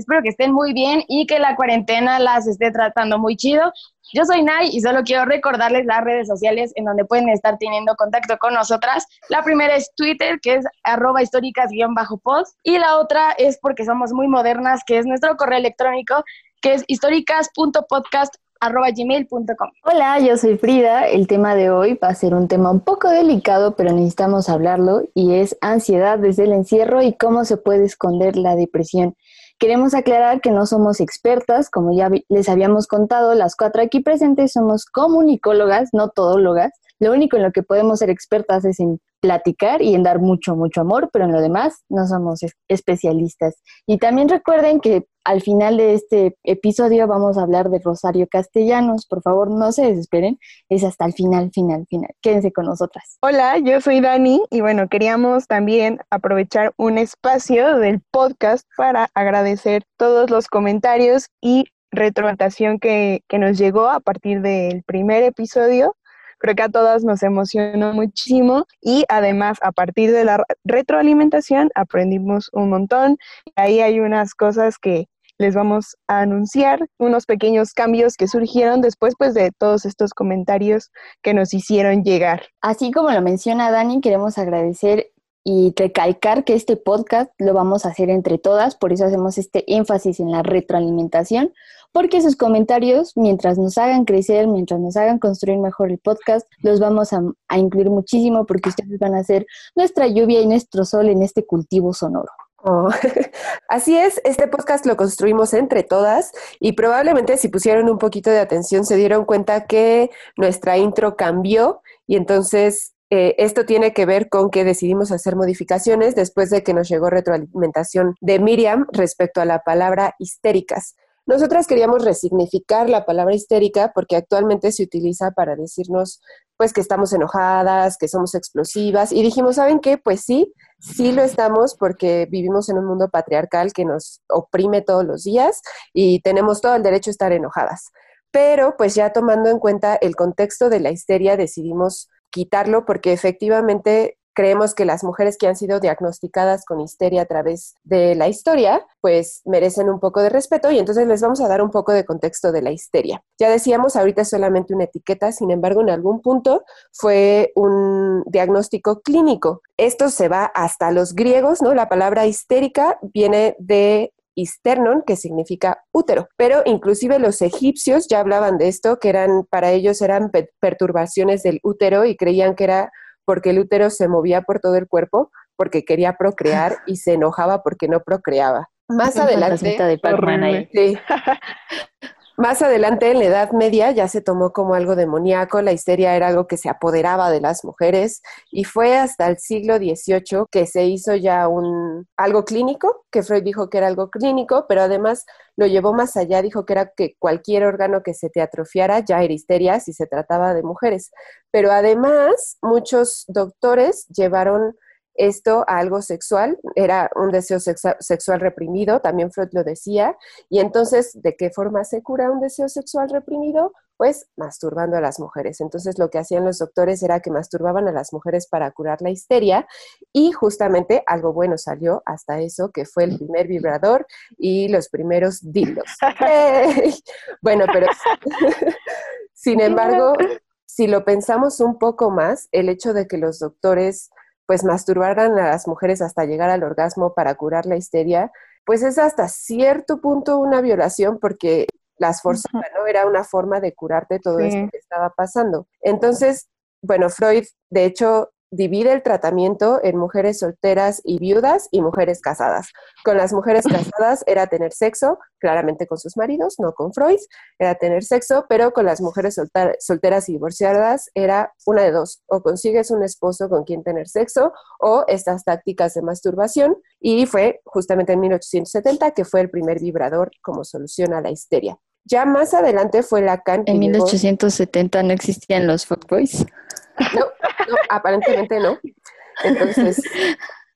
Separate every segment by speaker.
Speaker 1: Espero que estén muy bien y que la cuarentena las esté tratando muy chido. Yo soy Nay y solo quiero recordarles las redes sociales en donde pueden estar teniendo contacto con nosotras. La primera es Twitter, que es arroba históricas-post, y la otra es porque somos muy modernas, que es nuestro correo electrónico, que es históricas.podcast gmail.com.
Speaker 2: Hola, yo soy Frida. El tema de hoy va a ser un tema un poco delicado, pero necesitamos hablarlo y es ansiedad desde el encierro y cómo se puede esconder la depresión. Queremos aclarar que no somos expertas, como ya les habíamos contado, las cuatro aquí presentes somos comunicólogas, no todólogas. Lo único en lo que podemos ser expertas es en platicar y en dar mucho, mucho amor, pero en lo demás no somos especialistas. Y también recuerden que al final de este episodio vamos a hablar de Rosario Castellanos. Por favor, no se desesperen, es hasta el final, final, final. Quédense con nosotras.
Speaker 3: Hola, yo soy Dani y bueno, queríamos también aprovechar un espacio del podcast para agradecer todos los comentarios y retroalimentación que, que nos llegó a partir del primer episodio Creo que a todas nos emocionó muchísimo y además a partir de la retroalimentación aprendimos un montón. Ahí hay unas cosas que les vamos a anunciar, unos pequeños cambios que surgieron después pues, de todos estos comentarios que nos hicieron llegar.
Speaker 2: Así como lo menciona Dani, queremos agradecer y recalcar que este podcast lo vamos a hacer entre todas, por eso hacemos este énfasis en la retroalimentación, porque sus comentarios, mientras nos hagan crecer, mientras nos hagan construir mejor el podcast, los vamos a, incluir muchísimo porque ustedes van a ser nuestra lluvia y nuestro sol en este cultivo sonoro.
Speaker 4: Oh, así es, este podcast lo construimos entre todas y probablemente si pusieron un poquito de atención se dieron cuenta que nuestra intro cambió y entonces eh, esto tiene que ver con que decidimos hacer modificaciones después de que nos llegó retroalimentación de Miriam respecto a la palabra histéricas. Nosotras queríamos resignificar la palabra histérica porque actualmente se utiliza para decirnos pues que estamos enojadas, que somos explosivas y dijimos, ¿saben qué? Pues sí, sí lo estamos porque vivimos en un mundo patriarcal que nos oprime todos los días y tenemos todo el derecho a estar enojadas. Pero pues ya tomando en cuenta el contexto de la histeria decidimos quitarlo porque efectivamente creemos que las mujeres que han sido diagnosticadas con histeria a través de la historia, pues merecen un poco de respeto y entonces les vamos a dar un poco de contexto de la histeria. Ya decíamos, ahorita es solamente una etiqueta, sin embargo, en algún punto fue un diagnóstico clínico. Esto se va hasta los griegos, ¿no? La palabra histérica viene de histernon, que significa útero. Pero inclusive los egipcios ya hablaban de esto, que eran para ellos eran perturbaciones del útero y creían que era porque el útero se movía por todo el cuerpo porque quería procrear y se enojaba porque no procreaba. Más adelante,
Speaker 2: de
Speaker 4: Más adelante, en la Edad Media, ya se tomó como algo demoníaco, la histeria era algo que se apoderaba de las mujeres y fue hasta el siglo XVIII que se hizo ya un, algo clínico, que Freud dijo que era algo clínico, pero además lo llevó más allá, dijo que era que cualquier órgano que se te atrofiara ya era histeria si se trataba de mujeres. Pero además, muchos doctores llevaron esto a algo sexual, era un deseo sexual reprimido, también Freud lo decía, y entonces, ¿de qué forma se cura un deseo sexual reprimido? Pues masturbando a las mujeres. Entonces lo que hacían los doctores era que masturbaban a las mujeres para curar la histeria y justamente algo bueno salió hasta eso, que fue el primer vibrador y los primeros dildos. bueno, pero sin embargo, si lo pensamos un poco más, el hecho de que los doctores pues masturbaran a las mujeres hasta llegar al orgasmo para curar la histeria, pues es hasta cierto punto una violación porque las forzaban, ¿no? Era una forma de curarte todo esto que estaba pasando. Entonces, bueno, Freud, de hecho, divide el tratamiento en mujeres solteras y viudas y mujeres casadas. Con las mujeres casadas era tener sexo, claramente con sus maridos, no con Freud, era tener sexo, pero con las mujeres solteras y divorciadas era una de dos, o consigues un esposo con quien tener sexo o estas tácticas de masturbación y fue justamente en 1870 que fue el primer vibrador como solución a la histeria. Ya más adelante fue Lacan.
Speaker 5: En
Speaker 4: llegó-
Speaker 5: 1870 no existían los fuckboys.
Speaker 4: No, no, aparentemente no. Entonces,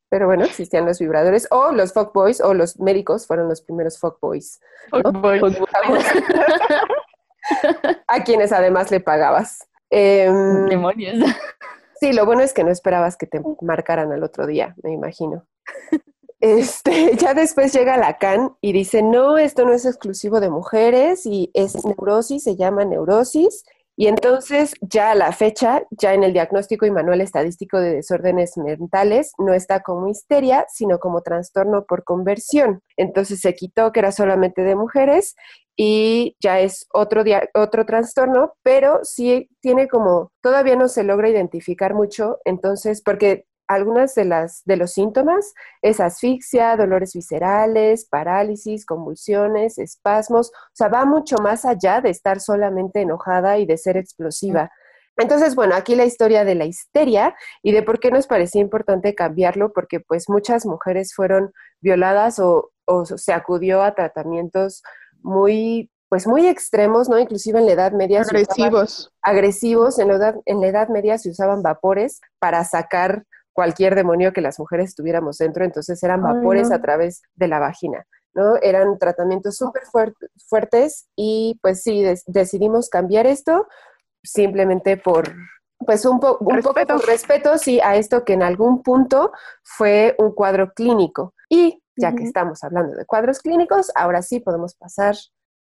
Speaker 4: pero bueno, existían los vibradores o los fuckboys o los médicos fueron los primeros fuckboys. Vamos. A quienes además le pagabas. Em,
Speaker 5: Demonios.
Speaker 4: sí, lo bueno es que no esperabas que te marcaran al otro día, me imagino. Este, ya después llega Lacan y dice, no, esto no es exclusivo de mujeres y es neurosis, se llama neurosis. Y entonces ya a la fecha, ya en el diagnóstico y manual estadístico de desórdenes mentales, no está como histeria, sino como trastorno por conversión. Entonces se quitó que era solamente de mujeres y ya es otro, otro trastorno, pero sí tiene como, todavía no se logra identificar mucho, entonces, porque algunas de las de los síntomas es asfixia, dolores viscerales, parálisis, convulsiones, espasmos, o sea, va mucho más allá de estar solamente enojada y de ser explosiva. Entonces, bueno, aquí la historia de la histeria y de por qué nos parecía importante cambiarlo, porque pues muchas mujeres fueron violadas o, o se acudió a tratamientos muy, pues muy extremos, ¿no? Inclusive en la Edad Media. se usaban-
Speaker 3: Agresivos.
Speaker 4: agresivos. En la, edad, en la Edad Media se usaban vapores para sacar cualquier demonio que las mujeres tuviéramos dentro, entonces eran
Speaker 3: Ay,
Speaker 4: vapores
Speaker 3: no.
Speaker 4: a través de la vagina, ¿no? Eran tratamientos súper fuer- fuertes y pues sí, decidimos cambiar esto simplemente por, pues un, po- un poco
Speaker 3: Respeto.
Speaker 4: por respeto, sí, a esto que en algún punto fue un cuadro clínico. Y ya que estamos hablando de cuadros clínicos, ahora sí podemos pasar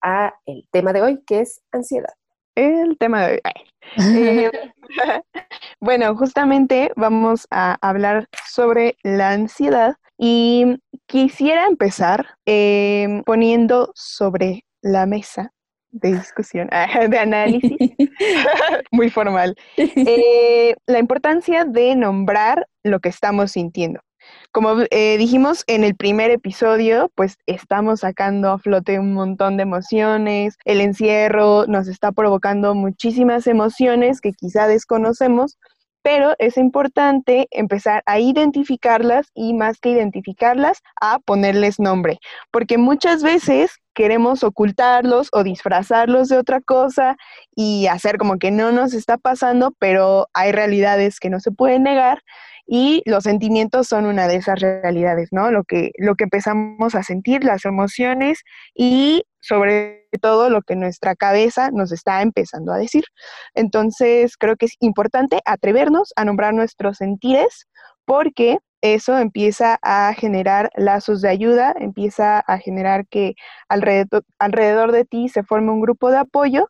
Speaker 4: a el tema de hoy, que es ansiedad.
Speaker 3: El tema de hoy. Eh, bueno, justamente vamos a hablar sobre la ansiedad y quisiera empezar eh, poniendo sobre la mesa de discusión, de análisis, muy formal, eh, la importancia de nombrar lo que estamos sintiendo. Como eh, dijimos en el primer episodio, pues estamos sacando a flote un montón de emociones, el encierro nos está provocando muchísimas emociones que quizá desconocemos, pero es importante empezar a identificarlas y más que identificarlas, a ponerles nombre, porque muchas veces queremos ocultarlos o disfrazarlos de otra cosa y hacer como que no nos está pasando, pero hay realidades que no se pueden negar y los sentimientos son una de esas realidades, ¿no? Lo que, lo que empezamos a sentir, las emociones y sobre todo lo que nuestra cabeza nos está empezando a decir. Entonces, creo que es importante atrevernos a nombrar nuestros sentires porque eso empieza a generar lazos de ayuda, empieza a generar que alrededor, alrededor de ti se forme un grupo de apoyo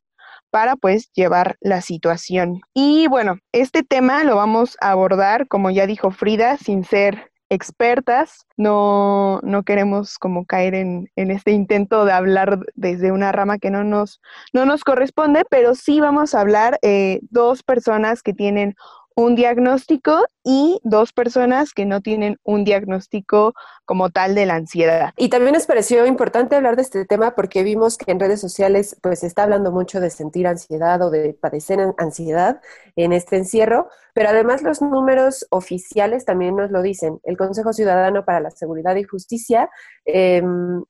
Speaker 3: para pues llevar la situación. Y bueno, este tema lo vamos a abordar, como ya dijo Frida, sin ser expertas, no, no queremos como caer en, en, este intento de hablar desde una rama que no nos, no nos corresponde, pero sí vamos a hablar eh, dos personas que tienen un diagnóstico y dos personas que no tienen un diagnóstico como tal de la ansiedad.
Speaker 4: Y también nos pareció importante hablar de este tema porque vimos que en redes sociales pues se está hablando mucho de sentir ansiedad o de padecer ansiedad en este encierro, pero además los números oficiales también nos lo dicen. El Consejo Ciudadano para la Seguridad y Justicia eh,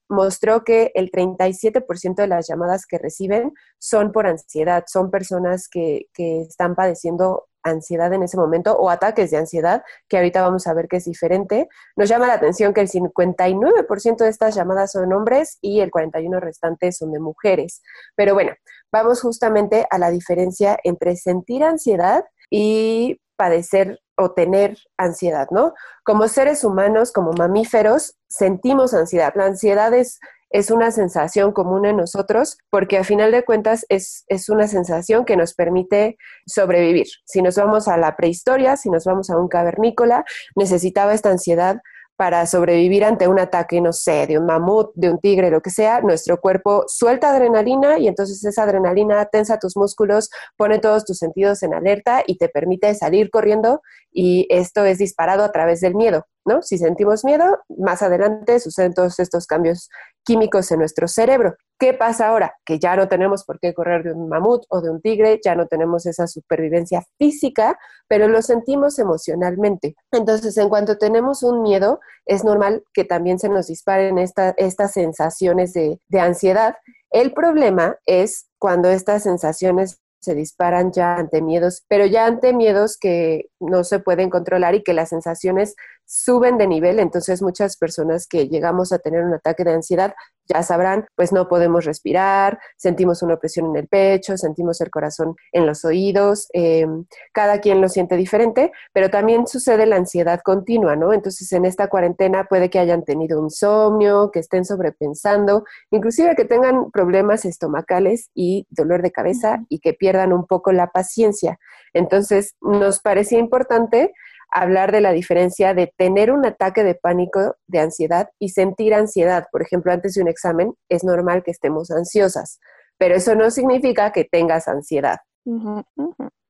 Speaker 4: mostró que el 37% de las llamadas que reciben son por ansiedad, son personas que, que están padeciendo ansiedad en ese momento o ataques de ansiedad, que ahorita vamos a ver que es diferente. Nos llama la atención que el 59% de estas llamadas son hombres y el 41% restante son de mujeres. Pero bueno, vamos justamente a la diferencia entre sentir ansiedad y padecer o tener ansiedad, ¿no? Como seres humanos, como mamíferos, sentimos ansiedad. La ansiedad es es una sensación común en nosotros porque a final de cuentas es, es, una sensación que nos permite sobrevivir. Si nos vamos a la prehistoria, si nos vamos a un cavernícola, necesitaba esta ansiedad para sobrevivir ante un ataque, no sé, de un mamut, de un tigre, lo que sea, nuestro cuerpo suelta adrenalina y entonces esa adrenalina tensa tus músculos, pone todos tus sentidos en alerta y te permite salir corriendo y esto es disparado a través del miedo, ¿no? Si sentimos miedo, más adelante suceden todos estos cambios químicos en nuestro cerebro. ¿Qué pasa ahora? Que ya no tenemos por qué correr de un mamut o de un tigre, ya no tenemos esa supervivencia física, pero lo sentimos emocionalmente. Entonces, en cuanto tenemos un miedo, es normal que también se nos disparen esta, estas sensaciones de, de ansiedad El problema es cuando estas sensaciones se disparan ya ante miedos, pero ya ante miedos que no se pueden controlar y que las sensaciones suben de nivel, entonces muchas personas que llegamos a tener un ataque de ansiedad ya sabrán, pues no podemos respirar, sentimos una opresión en el pecho, sentimos el corazón en los oídos, eh, cada quien lo siente diferente, pero también sucede la ansiedad continua, ¿no? Entonces en esta cuarentena puede que hayan tenido insomnio, que estén sobrepensando, inclusive que tengan problemas estomacales y dolor de cabeza y que pierdan un poco la paciencia. Entonces nos parecía importante hablar de la diferencia de tener un ataque de pánico, de ansiedad y sentir ansiedad. Por ejemplo, antes de un examen es normal que estemos ansiosas, pero eso no significa que tengas ansiedad.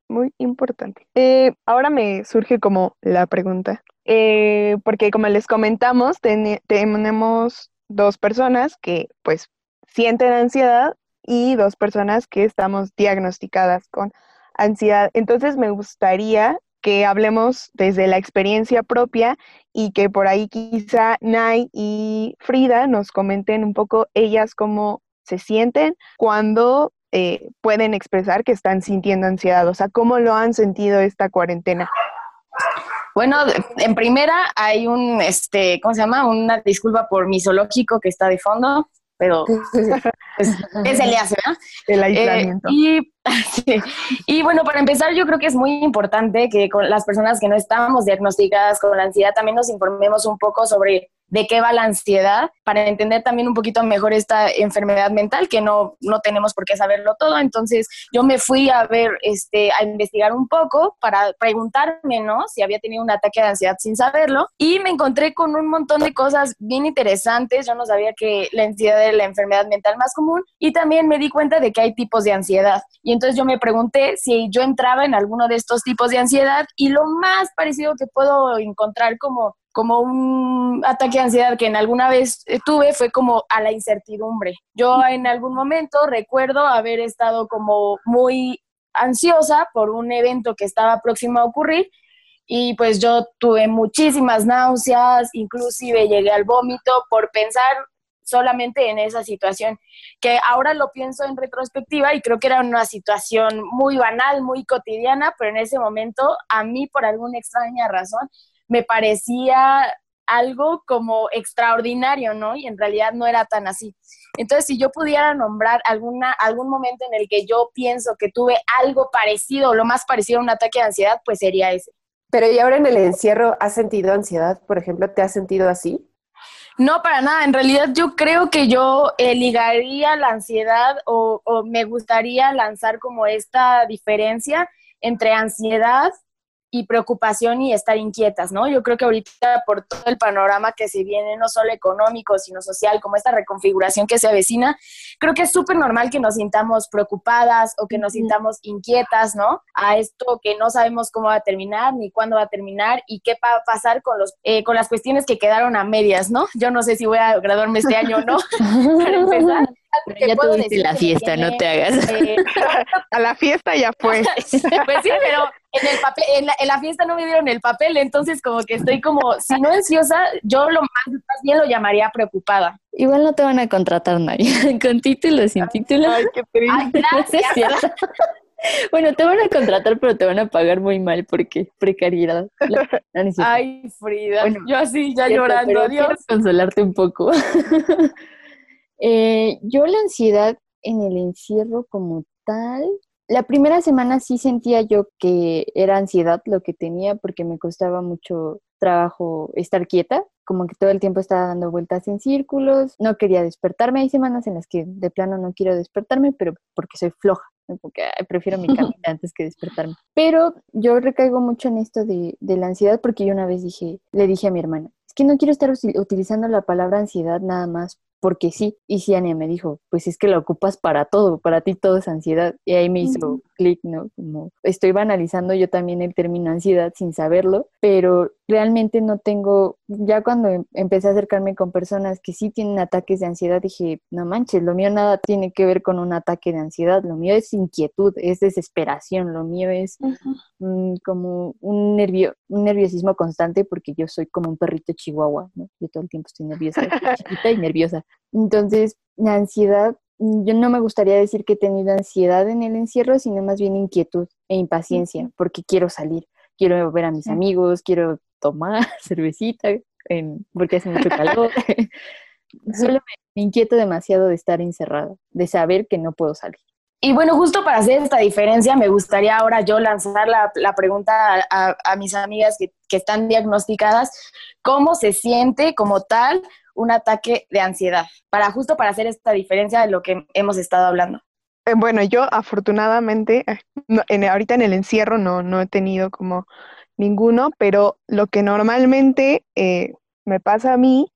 Speaker 3: Muy importante. Eh, ahora me surge como la pregunta, eh, porque como les comentamos, tenemos dos personas que pues sienten ansiedad y dos personas que estamos diagnosticadas con ansiedad. Entonces me gustaría que hablemos desde la experiencia propia y que por ahí quizá Nay y Frida nos comenten un poco ellas cómo se sienten cuando eh, pueden expresar que están sintiendo ansiedad, o sea, cómo lo han sentido esta cuarentena.
Speaker 1: Bueno, en primera hay un, este, ¿cómo se llama? Una disculpa por mi zoológico que está de fondo pero es, el hace, ¿verdad?
Speaker 3: El aislamiento.
Speaker 1: Eh, y, y bueno, para empezar, yo creo que es muy importante que con las personas que no estamos diagnosticadas con la ansiedad también nos informemos un poco sobre de qué va la ansiedad para entender también un poquito mejor esta enfermedad mental que no, no tenemos por qué saberlo todo. Entonces yo me fui a ver, este, a investigar un poco para preguntarme, ¿no? Si había tenido un ataque de ansiedad sin saberlo y me encontré con un montón de cosas bien interesantes. Yo no sabía que la ansiedad era la enfermedad mental más común y también me di cuenta de que hay tipos de ansiedad. Y entonces yo me pregunté si yo entraba en alguno de estos tipos de ansiedad y lo más parecido que puedo encontrar como como un ataque de ansiedad que en alguna vez eh, tuve fue como a la incertidumbre. Yo en algún momento recuerdo haber estado como muy ansiosa por un evento que estaba próximo a ocurrir y pues yo tuve muchísimas náuseas, inclusive llegué al vómito por pensar solamente en esa situación, que ahora lo pienso en retrospectiva y creo que era una situación muy banal, muy cotidiana, pero en ese momento a mí por alguna extraña razón me parecía algo como extraordinario, ¿no? Y en realidad no era tan así. Entonces, si yo pudiera nombrar alguna, algún momento en el que yo pienso que tuve algo parecido, lo más parecido a un ataque de ansiedad, pues sería ese.
Speaker 4: Pero ¿y ahora en el encierro has sentido ansiedad? Por ejemplo, ¿te has sentido así?
Speaker 1: No, para nada. En realidad yo creo que yo eh, ligaría la ansiedad o, o me gustaría lanzar como esta diferencia entre ansiedad y preocupación y estar inquietas, ¿no? Yo creo que ahorita por todo el panorama que se viene, no solo económico, sino social, como esta reconfiguración que se avecina, creo que es súper normal que nos sintamos preocupadas o que nos sintamos inquietas, ¿no? A esto que no sabemos cómo va a terminar, ni cuándo va a terminar y qué va a pasar con, los, eh, con las cuestiones que quedaron a medias, ¿no? Yo no sé si voy a graduarme este año o no, para empezar.
Speaker 2: Ya tuviste la fiesta, no te hagas.
Speaker 1: Eh,
Speaker 3: a la fiesta ya fue.
Speaker 1: pues sí, pero en el papel, en la, en la, fiesta no me dieron el papel, entonces como que estoy como, si no ansiosa, yo lo más, más bien lo llamaría preocupada.
Speaker 2: Igual no te van a contratar nadie, con título, sin título.
Speaker 3: Ay, qué triste.
Speaker 1: Ay, gracias.
Speaker 2: Bueno, te van a contratar, pero te van a pagar muy mal porque precariedad.
Speaker 1: No Ay, Frida,
Speaker 2: Bueno,
Speaker 1: yo así ya
Speaker 2: Cierto,
Speaker 1: llorando,
Speaker 2: pero
Speaker 1: adiós.
Speaker 2: quiero consolarte un poco. Eh, yo la ansiedad en el encierro como tal, la primera semana sí sentía yo que era ansiedad lo que tenía porque me costaba mucho trabajo estar quieta, como que todo el tiempo estaba dando vueltas en círculos, no quería despertarme, hay semanas en las que de plano no quiero despertarme, pero porque soy floja, porque ay, prefiero mi camita antes que despertarme. Pero yo recaigo mucho en esto de, de la ansiedad porque yo una vez dije, le dije a mi hermana, es que no quiero estar utilizando la palabra ansiedad nada más porque sí. Y Ciania me dijo, pues es que la ocupas para todo, para ti todo es ansiedad. Y ahí me hizo clic, ¿no? Como estoy banalizando yo también el término ansiedad sin saberlo, pero realmente no tengo, ya cuando em- empecé a acercarme con personas que sí tienen ataques de ansiedad, dije, no manches, lo mío nada tiene que ver con un ataque de ansiedad, lo mío es inquietud, es desesperación, lo mío es mm, como un nervio, un nerviosismo constante porque yo soy como un perrito chihuahua, ¿no? Yo todo el tiempo estoy nerviosa, chiquita y nerviosa. Entonces, la ansiedad mm, yo no me gustaría decir que he tenido ansiedad en el encierro, sino más bien inquietud e impaciencia, porque quiero salir, quiero ver a mis amigos, quiero tomar cervecita, porque hace mucho calor. Solo me, me inquieto demasiado de estar encerrada, de saber que no puedo salir.
Speaker 1: Y bueno, justo para hacer esta diferencia, me gustaría ahora yo lanzar la, pregunta a, mis amigas que, están diagnosticadas, ¿cómo se siente como tal un ataque de ansiedad? Para justo para hacer esta diferencia de lo que hemos estado hablando.
Speaker 3: Eh, bueno, yo afortunadamente, en, ahorita en el encierro no, no he tenido como ninguno, pero lo que normalmente eh, me pasa a mí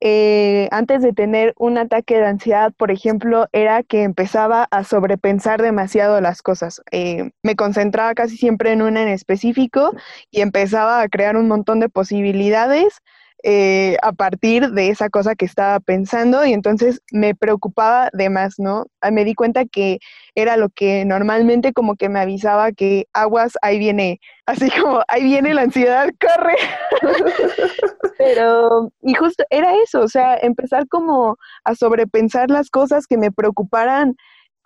Speaker 3: eh, antes de tener un ataque de ansiedad, por ejemplo, era que empezaba a sobrepensar demasiado las cosas. Eh, me concentraba casi siempre en una en específico y empezaba a crear un montón de posibilidades eh, a partir de esa cosa que estaba pensando y entonces me preocupaba de más, ¿no? Ah, me di cuenta que era lo que normalmente como que me avisaba que aguas, ahí viene, así como, ahí viene la ansiedad, corre. Pero, y justo era eso, o sea, empezar como a sobrepensar las cosas que me preocuparan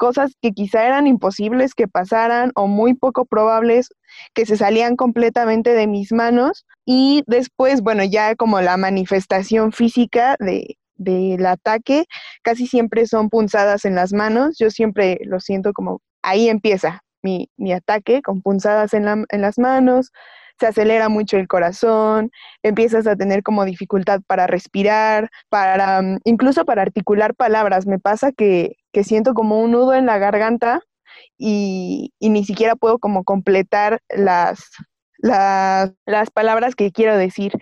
Speaker 3: cosas que quizá eran imposibles que pasaran o muy poco probables que se salían completamente de mis manos y después, bueno, ya como la manifestación física de, del ataque casi siempre son punzadas en las manos, yo siempre lo siento como ahí empieza mi, mi ataque con punzadas en, la, en las manos, se acelera mucho el corazón, empiezas a tener como dificultad para respirar, para mm, incluso para articular palabras. Me pasa que, que siento como un nudo en la garganta y, y ni siquiera puedo como completar las, las, las, palabras que quiero decir.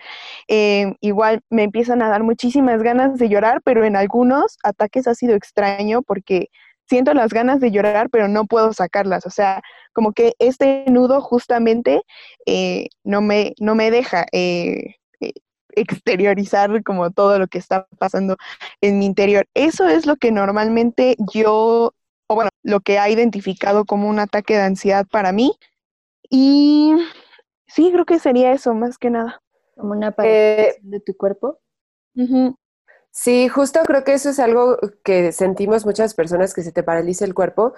Speaker 3: Eh, igual me empiezan a dar muchísimas ganas de llorar, pero en algunos ataques ha sido extraño porque siento las ganas de llorar, pero no puedo sacarlas. O sea, como que este nudo justamente eh, no, me, no me deja eh, exteriorizar como todo lo que está pasando en mi interior. Eso es lo que normalmente yo, o bueno, lo que ha identificado como un ataque de ansiedad para mí. Y sí, creo que sería eso más que nada.
Speaker 2: Como una paralización de tu cuerpo.
Speaker 4: Sí, justo creo que eso es algo que sentimos muchas personas que se te paraliza el cuerpo.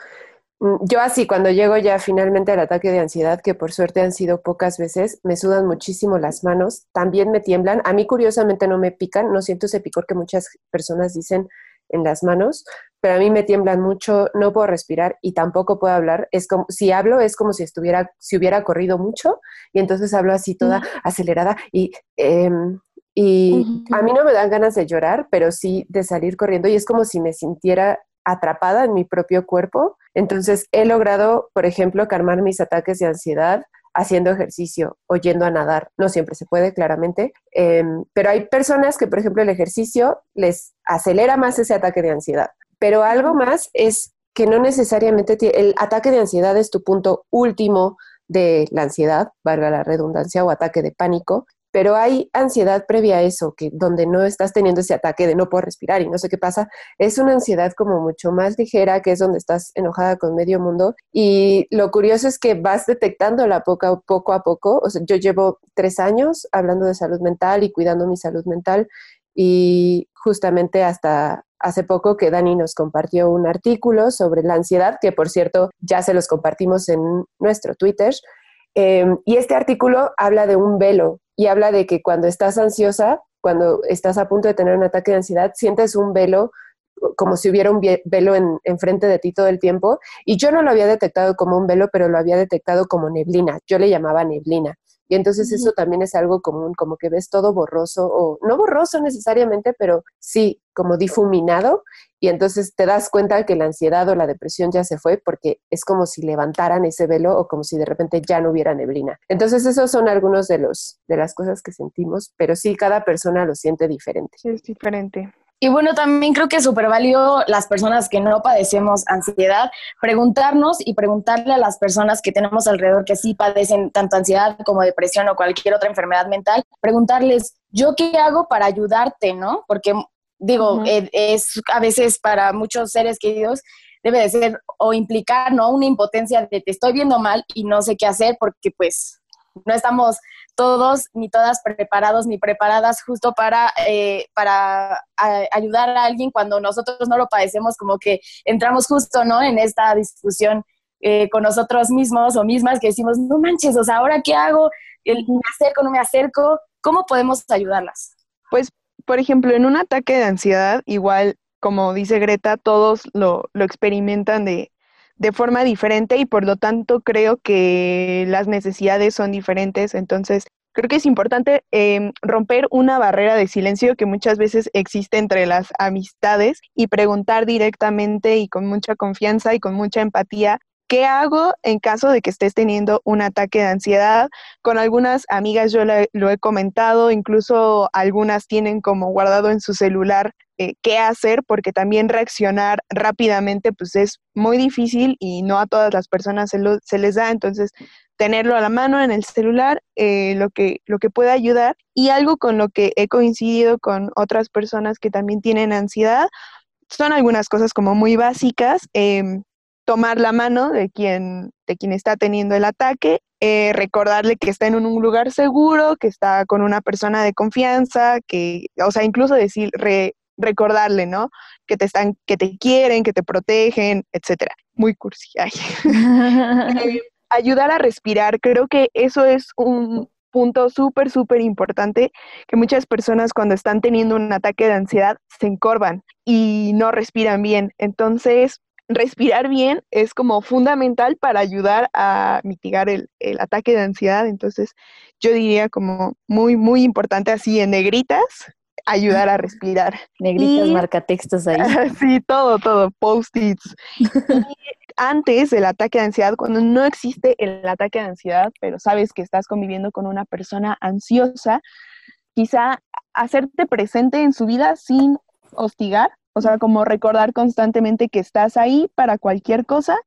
Speaker 4: Mm, yo así, cuando llego ya finalmente al ataque de ansiedad, que por suerte han sido pocas veces, me sudan muchísimo las manos, también me tiemblan. A mí curiosamente no me pican, no siento ese picor que muchas personas dicen en las manos, pero a mí me tiemblan mucho, no puedo respirar y tampoco puedo hablar. Es como si hablo es como si estuviera, si hubiera corrido mucho y entonces hablo así toda acelerada y em, y a mí no me dan ganas de llorar, pero sí de salir corriendo y es como si me sintiera atrapada en mi propio cuerpo. Entonces he logrado, por ejemplo, calmar mis ataques de ansiedad haciendo ejercicio o yendo a nadar. No siempre se puede, claramente, em, pero hay personas que, por ejemplo, el ejercicio les acelera más ese ataque de ansiedad. Pero algo más es que no necesariamente el ataque de ansiedad es tu punto último de la ansiedad, valga la redundancia, o ataque de pánico, pero hay ansiedad previa a eso, que donde no estás teniendo ese ataque de no puedo respirar y no sé qué pasa, es una ansiedad como mucho más ligera, que es donde estás enojada con medio mundo. Y lo curioso es que vas detectándola poco, poco a poco. O sea, yo llevo tres años hablando de salud mental y cuidando mi salud mental y justamente hasta hace poco que Dani nos compartió un artículo sobre la ansiedad, que por cierto ya se los compartimos en nuestro Twitter. Em, y este artículo habla de un velo y habla de que cuando estás ansiosa, cuando estás a punto de tener un ataque de ansiedad, sientes un velo como si hubiera un velo en, enfrente de ti todo el tiempo. Y yo no lo había detectado como un velo, pero lo había detectado como neblina. Yo le llamaba neblina. Y entonces eso también es algo común, como que ves todo borroso, o no borroso necesariamente, pero sí como difuminado. Y entonces te das cuenta que la ansiedad o la depresión ya se fue porque es como si levantaran ese velo o como si de repente ya no hubiera neblina. Entonces esos son algunos de los de las cosas que sentimos, pero sí cada persona lo siente diferente.
Speaker 3: Es diferente.
Speaker 1: Y bueno, también creo que es súper válido las personas que no padecemos ansiedad, preguntarnos y preguntarle a las personas que tenemos alrededor que sí padecen tanto ansiedad como depresión o cualquier otra enfermedad mental, preguntarles, ¿yo qué hago para ayudarte, no? Porque digo, eh, es a veces para muchos seres queridos debe de ser o implicar, ¿no? Una impotencia de te estoy viendo mal y no sé qué hacer porque pues no estamos todos ni todas preparados ni preparadas justo para, eh, para ayudar a alguien cuando nosotros no lo padecemos, como que entramos justo, ¿no? En esta discusión eh, con nosotros mismos o mismas que decimos, no manches, o sea, ¿ahora qué hago? ¿Me acerco, no me acerco? ¿Cómo podemos ayudarlas?
Speaker 3: Pues, por ejemplo, en un ataque de ansiedad, igual, como dice Greta, todos lo, lo experimentan de, de forma diferente y por lo tanto creo que las necesidades son diferentes. Entonces, creo que es importante em, romper una barrera de silencio que muchas veces existe entre las amistades y preguntar directamente y con mucha confianza y con mucha empatía ¿Qué hago en caso de que estés teniendo un ataque de ansiedad? Con algunas amigas yo lo he comentado, incluso algunas tienen como guardado en su celular eh, qué hacer, porque también reaccionar rápidamente pues es muy difícil y no a todas las personas se, les da, entonces tenerlo a la mano en el celular, eh, lo, que, lo que puede ayudar. Y algo con lo que he coincidido con otras personas que también tienen ansiedad, son algunas cosas como muy básicas. Em, tomar la mano de quien, de quien está teniendo el ataque, eh, recordarle que está en un, lugar seguro, que está con una persona de confianza, que, o sea, incluso decir, recordarle, ¿no? Que te están, que te quieren, que te protegen, etcétera. Muy cursi. Eh, ayudar a respirar, creo que eso es un punto súper, súper importante, que muchas personas cuando están teniendo un ataque de ansiedad se encorvan y no respiran bien. Entonces, respirar bien es como fundamental para ayudar a mitigar el, ataque de ansiedad. Entonces, yo diría como muy, muy importante así en negritas, ayudar a respirar.
Speaker 2: Negritas, marcatextos ahí.
Speaker 3: sí, todo, todo, post-its. antes del ataque de ansiedad, cuando no existe el ataque de ansiedad, pero sabes que estás conviviendo con una persona ansiosa, quizá hacerte presente en su vida sin hostigar, o sea, como recordar constantemente que estás ahí para cualquier cosa,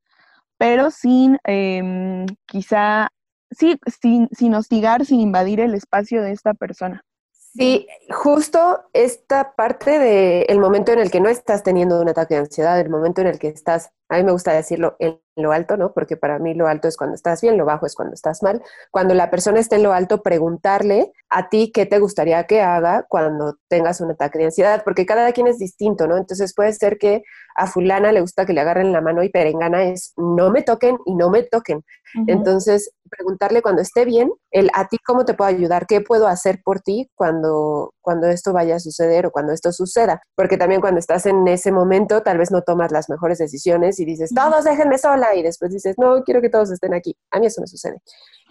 Speaker 3: pero sin em, quizá, sí, sin, sin hostigar, sin invadir el espacio de esta persona.
Speaker 4: Sí, justo esta parte del momento en el que no estás teniendo un ataque de ansiedad, el momento en el que estás, a mí me gusta decirlo en lo alto, ¿no? Porque para mí lo alto es cuando estás bien, lo bajo es cuando estás mal. Cuando la persona está en lo alto, preguntarle a ti qué te gustaría que haga cuando tengas un ataque de ansiedad, porque cada quien es distinto, ¿no? Entonces puede ser que a fulana le gusta que le agarren la mano y perengana es no me toquen y no me toquen. Entonces, preguntarle cuando esté bien, el a ti cómo te puedo ayudar, qué puedo hacer por ti cuando, cuando esto vaya a suceder o cuando esto suceda. Porque también cuando estás en ese momento, tal vez no tomas las mejores decisiones y dices, todos déjenme sola, y después dices, no, quiero que todos estén aquí. A mí eso me sucede.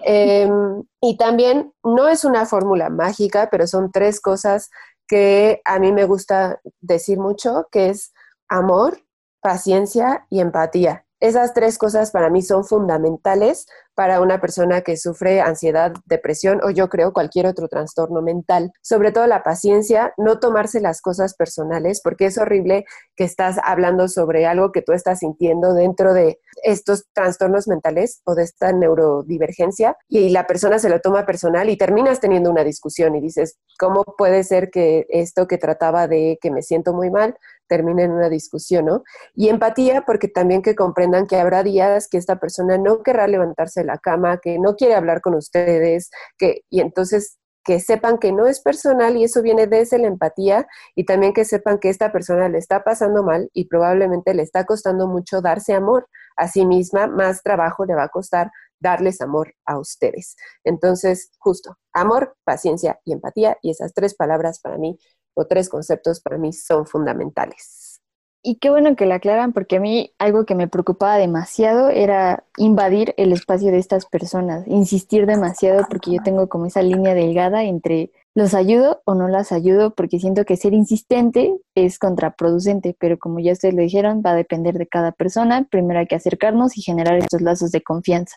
Speaker 4: Em, y también no es una fórmula mágica, pero son tres cosas que a mí me gusta decir mucho, que es amor, paciencia y empatía. Esas tres cosas para mí son fundamentales para una persona que sufre ansiedad, depresión o yo creo cualquier otro trastorno mental. Sobre todo la paciencia, no tomarse las cosas personales, porque es horrible que estás hablando sobre algo que tú estás sintiendo dentro de estos trastornos mentales o de esta neurodivergencia y la persona se lo toma personal y terminas teniendo una discusión y dices, ¿cómo puede ser que esto que trataba de que me siento muy mal termine en una discusión, ¿no? Y empatía, porque también que comprendan que habrá días que esta persona no querrá levantarse de la cama, que no quiere hablar con ustedes, que, y entonces que sepan que no es personal y eso viene desde la empatía y también que sepan que esta persona le está pasando mal y probablemente le está costando mucho darse amor a sí misma, más trabajo le va a costar darles amor a ustedes. Entonces, justo, amor, paciencia y empatía y esas tres palabras para mí o tres conceptos para mí son fundamentales.
Speaker 2: Y qué bueno que la aclaran porque a mí algo que me preocupaba demasiado era invadir el espacio de estas personas, insistir demasiado porque yo tengo como esa línea delgada entre los ayudo o no las ayudo porque siento que ser insistente es contraproducente, pero como ya ustedes lo dijeron, va a depender de cada persona. Primero hay que acercarnos y generar estos lazos de confianza.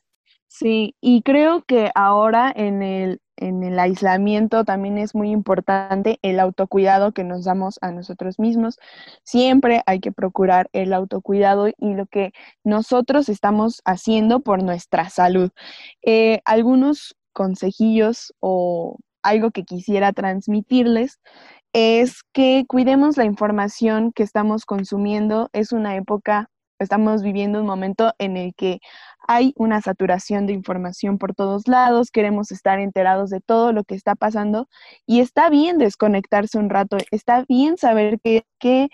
Speaker 3: Sí, y creo que ahora en el, en el aislamiento también es muy importante el autocuidado que nos damos a nosotros mismos. Siempre hay que procurar el autocuidado y lo que nosotros estamos haciendo por nuestra salud. Eh, algunos consejillos o algo que quisiera transmitirles es que cuidemos la información que estamos consumiendo. Es una época, estamos viviendo un momento en el que hay una saturación de información por todos lados, queremos estar enterados de todo lo que está pasando y está bien desconectarse un rato, está bien saber que, que,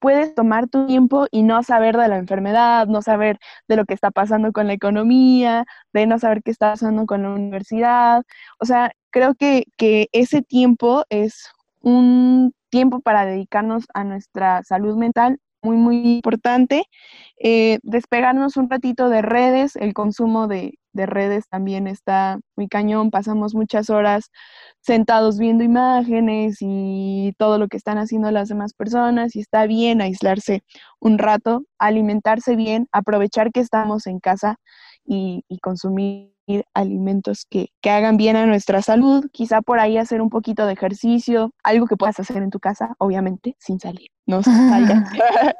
Speaker 3: puedes tomar tu tiempo y no saber de la enfermedad, no saber de lo que está pasando con la economía, de no saber qué está pasando con la universidad. O sea, creo que, que ese tiempo es un tiempo para dedicarnos a nuestra salud mental muy, muy importante. Eh, despegarnos un ratito de redes, el consumo de, de, redes también está muy cañón, pasamos muchas horas sentados viendo imágenes y todo lo que están haciendo las demás personas y está bien aislarse un rato, alimentarse bien, aprovechar que estamos en casa y, y consumir alimentos que, que, hagan bien a nuestra salud, quizá por ahí hacer un poquito de ejercicio, algo que puedas hacer en tu casa, obviamente, sin salir, no salgas.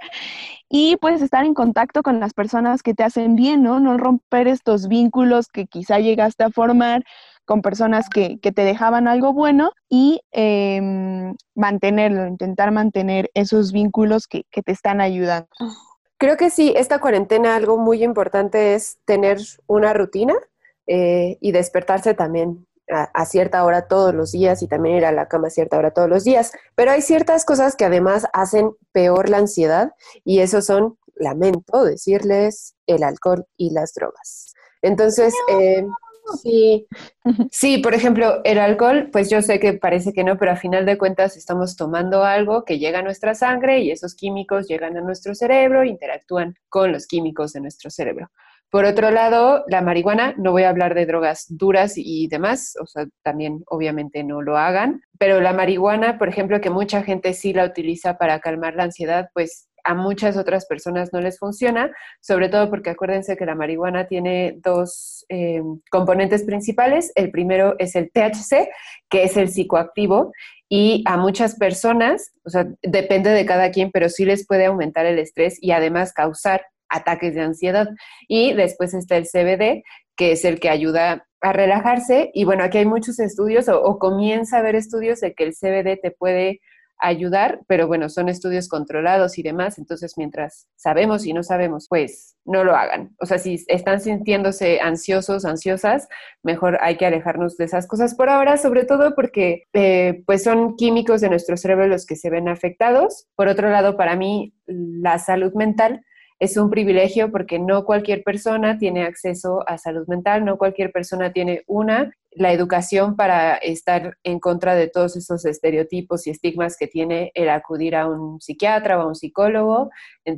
Speaker 3: y puedes estar en contacto con las personas que te hacen bien, ¿no? No romper estos vínculos que quizá llegaste a formar con personas que, que te dejaban algo bueno y eh, mantenerlo, intentar mantener esos vínculos que, que te están ayudando.
Speaker 4: Creo que sí, esta cuarentena algo muy importante es tener una rutina eh, y despertarse también a, cierta hora todos los días y también ir a la cama a cierta hora todos los días. Pero hay ciertas cosas que además hacen peor la ansiedad y eso son, lamento decirles, el alcohol y las drogas. Entonces, eh, sí, sí, por ejemplo, el alcohol, pues yo sé que parece que no, pero a final de cuentas estamos tomando algo que llega a nuestra sangre y esos químicos llegan a nuestro cerebro interactúan con los químicos de nuestro cerebro. Por otro lado, la marihuana, no voy a hablar de drogas duras y demás, o sea, también obviamente no lo hagan, pero la marihuana, por ejemplo, que mucha gente sí la utiliza para calmar la ansiedad, pues a muchas otras personas no les funciona, sobre todo porque acuérdense que la marihuana tiene dos eh, componentes principales. El primero es el THC, que es el psicoactivo, y a muchas personas, o sea, depende de cada quien, pero sí les puede aumentar el estrés y además causar ataques de ansiedad. Y después está el CBD, que es el que ayuda a relajarse. Y bueno, aquí hay muchos estudios o, comienza a haber estudios de que el CBD te puede ayudar, pero bueno, son estudios controlados y demás, entonces mientras sabemos y no sabemos, pues no lo hagan. O sea, si están sintiéndose ansiosos, ansiosas, mejor hay que alejarnos de esas cosas por ahora, sobre todo porque eh, pues son químicos de nuestro cerebro los que se ven afectados. Por otro lado, para mí, la salud mental es un privilegio porque no cualquier persona tiene acceso a salud mental, no cualquier persona tiene una, la educación para estar en contra de todos esos estereotipos y estigmas que tiene el acudir a un psiquiatra o a un psicólogo.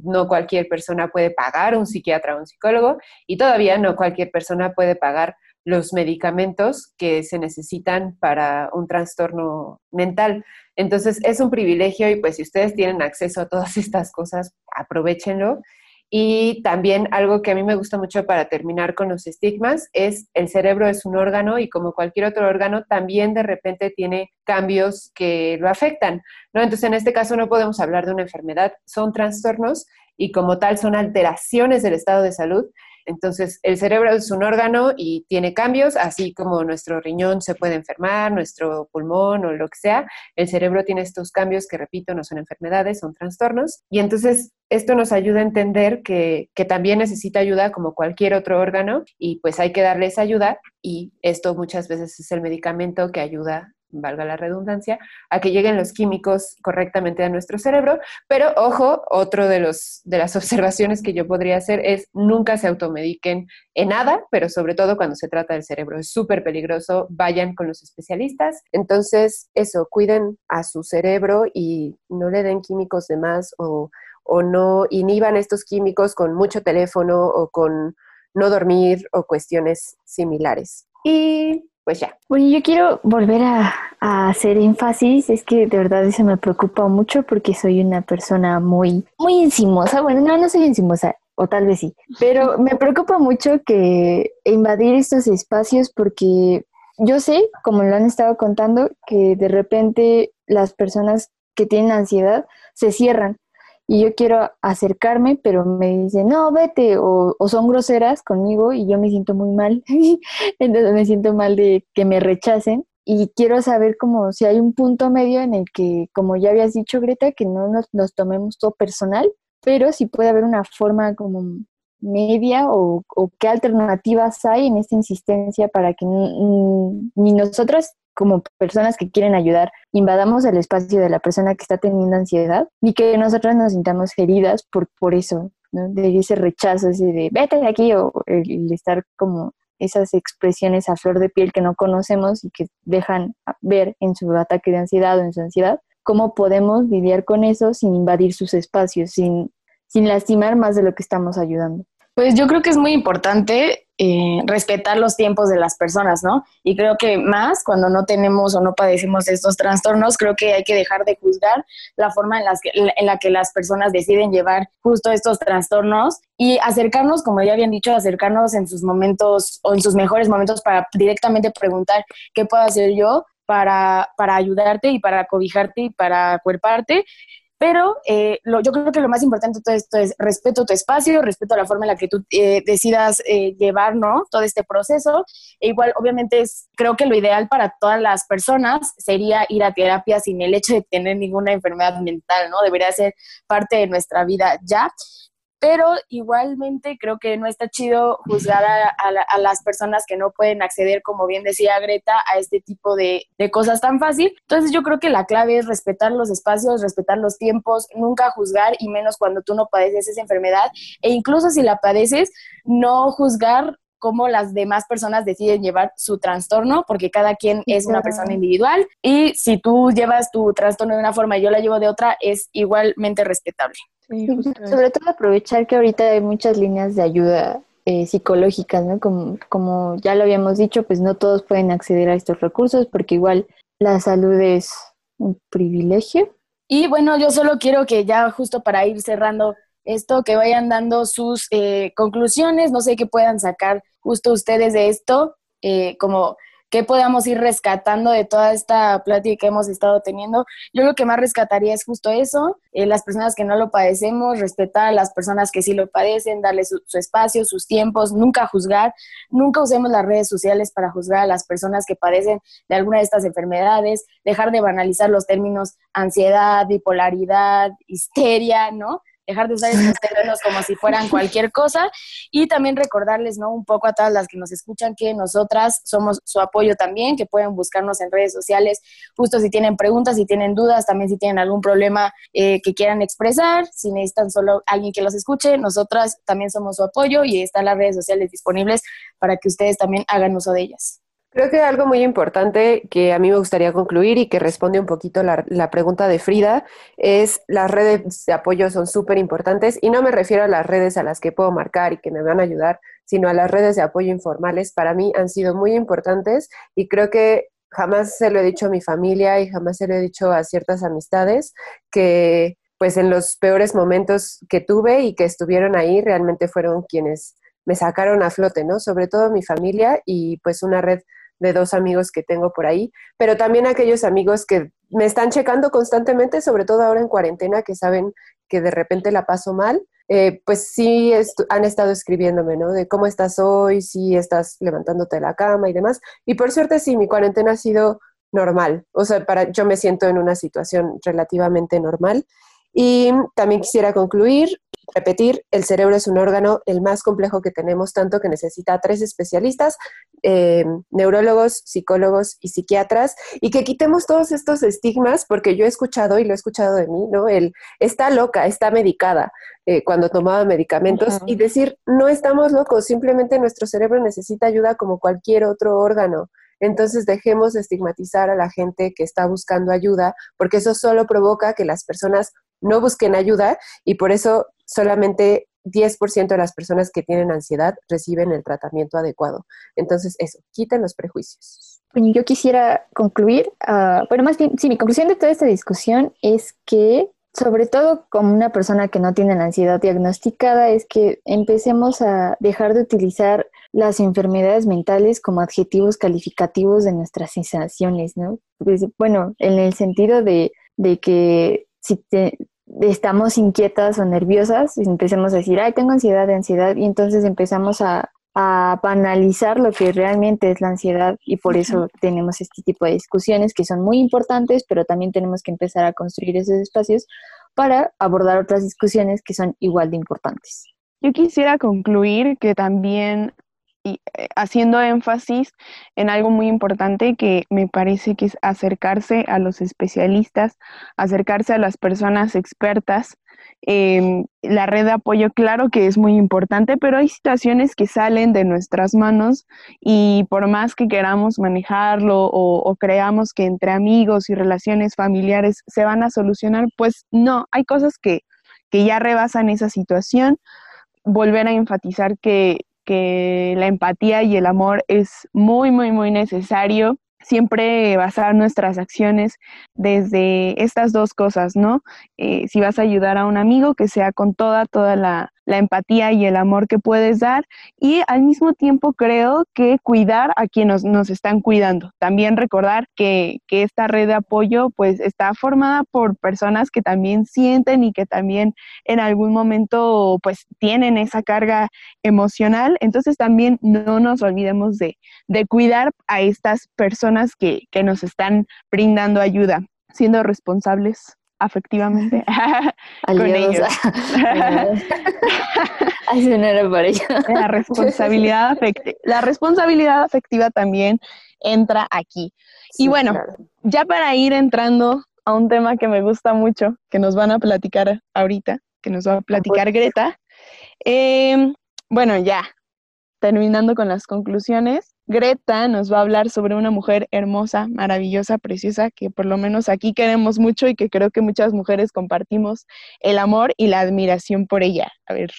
Speaker 4: No cualquier persona puede pagar un psiquiatra o un psicólogo y todavía no cualquier persona puede pagar los medicamentos que se necesitan para un trastorno mental. Entonces es un privilegio y pues si ustedes tienen acceso a todas estas cosas, aprovechenlo y también algo que a mí me gusta mucho para terminar con los estigmas es el cerebro es un órgano y como cualquier otro órgano también de repente tiene cambios que lo afectan, ¿no? Entonces en este caso no podemos hablar de una enfermedad, son trastornos y como tal son alteraciones del estado de salud entonces, el cerebro es un órgano y tiene cambios, así como nuestro riñón se puede enfermar, nuestro pulmón o lo que sea. El cerebro tiene estos cambios que, repito, no son enfermedades, son trastornos. Y entonces, esto nos ayuda a entender que, también necesita ayuda como cualquier otro órgano y pues hay que darle esa ayuda y esto muchas veces es el medicamento que ayuda valga la redundancia, a que lleguen los químicos correctamente a nuestro cerebro. Pero ojo, otro de, los, de las observaciones que yo podría hacer es nunca se automediquen en nada, pero sobre todo cuando se trata del cerebro. Es súper peligroso, vayan con los especialistas. Entonces, eso, cuiden a su cerebro y no le den químicos de más o, o no inhiban estos químicos con mucho teléfono o con no dormir o cuestiones similares. Y pues ya.
Speaker 2: Bueno, yo quiero volver a, hacer énfasis, es que de verdad eso me preocupa mucho porque soy una persona muy, muy encimosa, bueno, no, no soy encimosa, o tal vez sí, pero me preocupa mucho que invadir estos espacios porque yo sé, como lo han estado contando, que de repente las personas que tienen ansiedad se cierran y yo quiero acercarme, pero me dicen, no, vete, o, son groseras conmigo y yo me siento muy mal, entonces me siento mal de que me rechacen. Y quiero saber como si hay un punto medio en el que, como ya habías dicho, Greta, que no nos, nos tomemos todo personal, pero si puede haber una forma como media o, qué alternativas hay en esta insistencia para que ni nosotras como personas que quieren ayudar invadamos el espacio de la persona que está teniendo ansiedad ni que nosotras nos sintamos heridas por, por eso, de ese rechazo, ese de vete de aquí o el estar como esas expresiones a flor de piel que no conocemos y que dejan ver en su ataque de ansiedad o en su ansiedad, cómo podemos lidiar con eso sin invadir sus espacios, sin, sin lastimar más de lo que estamos ayudando.
Speaker 1: Pues yo creo que es muy importante eh, respetar los tiempos de las personas, ¿no? Y creo que más cuando no tenemos o no padecemos estos trastornos, creo que hay que dejar de juzgar la forma en, las en la que las personas deciden llevar justo estos trastornos y acercarnos, como ya habían dicho, acercarnos en sus momentos o en sus mejores momentos para directamente preguntar qué puedo hacer yo para, para ayudarte y para cobijarte y para cuerparte pero eh, yo creo que lo más importante de todo esto es respeto tu espacio, respeto la forma en la que tú eh, decidas eh, llevar ¿no? todo este proceso. E igual, obviamente, es, creo que lo ideal para todas las personas sería ir a terapia sin el hecho de tener ninguna enfermedad mental, ¿no? Debería ser parte de nuestra vida ya pero igualmente creo que no está chido juzgar a, las personas que no pueden acceder, como bien decía Greta, a este tipo de, de, cosas tan fácil. Entonces yo creo que la clave es respetar los espacios, respetar los tiempos, nunca juzgar y menos cuando tú no padeces esa enfermedad e incluso si la padeces, no juzgar cómo las demás personas deciden llevar su trastorno, porque cada quien es una persona individual y si tú llevas tu trastorno de una forma y yo la llevo de otra, es igualmente respetable.
Speaker 2: Sobre todo aprovechar que ahorita hay muchas líneas de ayuda eh, psicológicas, ¿no? Como, como ya lo habíamos dicho, pues no todos pueden acceder a estos recursos porque igual la salud es un privilegio.
Speaker 1: Y bueno, yo solo quiero que ya justo para ir cerrando esto, que vayan dando sus eh, conclusiones, no sé qué puedan sacar justo ustedes de esto, eh, como qué podamos ir rescatando de toda esta plática que hemos estado teniendo. Yo lo que más rescataría es justo eso, eh, las personas que no lo padecemos, respetar a las personas que sí lo padecen, darle su, espacio, sus tiempos, nunca juzgar, nunca usemos las redes sociales para juzgar a las personas que padecen de alguna de estas enfermedades, dejar de banalizar los términos ansiedad, bipolaridad, histeria, ¿no? Dejar de usar estos términos como si fueran cualquier cosa y también recordarles, ¿no? Un poco a todas las que nos escuchan que nosotras somos su apoyo también, que pueden buscarnos en redes sociales, justo si tienen preguntas, si tienen dudas, también si tienen algún problema eh, que quieran expresar, si necesitan solo alguien que los escuche, nosotras también somos su apoyo y están las redes sociales disponibles para que ustedes también hagan uso de ellas.
Speaker 4: Creo que algo muy importante que a mí me gustaría concluir y que responde un poquito la, la pregunta de Frida es las redes de apoyo son súper importantes y no me refiero a las redes a las que puedo marcar y que me van a ayudar, sino a las redes de apoyo informales. Para mí han sido muy importantes y creo que jamás se lo he dicho a mi familia y jamás se lo he dicho a ciertas amistades que pues en los peores momentos que tuve y que estuvieron ahí realmente fueron quienes me sacaron a flote, ¿no? Sobre todo mi familia y pues una red de dos amigos que tengo por ahí, pero también aquellos amigos que me están checando constantemente, sobre todo ahora en cuarentena, que saben que de repente la paso mal, eh, pues sí han estado escribiéndome, ¿no? De cómo estás hoy, si estás levantándote de la cama y demás. Y por suerte sí, mi cuarentena ha sido normal, o sea, para, yo me siento en una situación relativamente normal. Y también quisiera concluir repetir, el cerebro es un órgano el más complejo que tenemos, tanto que necesita tres especialistas, eh, neurólogos, psicólogos y psiquiatras, y que quitemos todos estos estigmas, porque yo he escuchado, y lo he escuchado de mí, ¿no? El está loca, está medicada eh, cuando tomaba medicamentos, y decir, no estamos locos, simplemente nuestro cerebro necesita ayuda como cualquier otro órgano. Entonces dejemos de estigmatizar a la gente que está buscando ayuda, porque eso solo provoca que las personas no busquen ayuda y por eso solamente 10% de las personas que tienen ansiedad reciben el tratamiento adecuado. Entonces, eso, quiten los prejuicios.
Speaker 2: Yo quisiera concluir, ah, bueno, más bien, sí, mi conclusión de toda esta discusión es que, sobre todo como una persona que no tiene la ansiedad diagnosticada, es que empecemos a dejar de utilizar las enfermedades mentales como adjetivos calificativos de nuestras sensaciones, ¿no? Pues, bueno, en el sentido de que si te, estamos inquietas o nerviosas, y empecemos a decir, ay, tengo ansiedad, ansiedad, y entonces empezamos a, a banalizar lo que realmente es la ansiedad y por eso tenemos este tipo de discusiones que son muy importantes, pero también tenemos que empezar a construir esos espacios para abordar otras discusiones que son igual de importantes.
Speaker 3: yo quisiera concluir que también y eh, haciendo énfasis en algo muy importante que me parece que es acercarse a los especialistas, acercarse a las personas expertas. Em, la red de apoyo, claro que es muy importante, pero hay situaciones que salen de nuestras manos y por más que queramos manejarlo o, o creamos que entre amigos y relaciones familiares se van a solucionar, pues no, hay cosas que, que ya rebasan esa situación volver a enfatizar que, que la empatía y el amor es muy, muy, muy necesario siempre basar nuestras acciones desde estas dos cosas, ¿no? Eh, si vas a ayudar a un amigo, que sea con toda, toda la, la empatía y el amor que puedes dar y al mismo tiempo creo que cuidar a quienes nos están cuidando. También recordar que, que, esta red de apoyo pues está formada por personas que también sienten y que también en algún momento pues tienen esa carga emocional. Entonces también no nos olvidemos de, de cuidar a estas personas que, que nos están brindando ayuda, siendo responsables afectivamente con ellos.
Speaker 2: Así no era para ellos.
Speaker 3: La responsabilidad, afectiva, la responsabilidad afectiva también entra aquí. y bueno, ya para ir entrando a un tema que me gusta mucho, que nos van a platicar ahorita, que nos va a platicar Greta. Eh, bueno, ya, terminando con las conclusiones, Greta nos va a hablar sobre una mujer hermosa, maravillosa, preciosa, que por lo menos aquí queremos mucho y que creo que muchas mujeres compartimos el amor y la admiración por ella. A ver,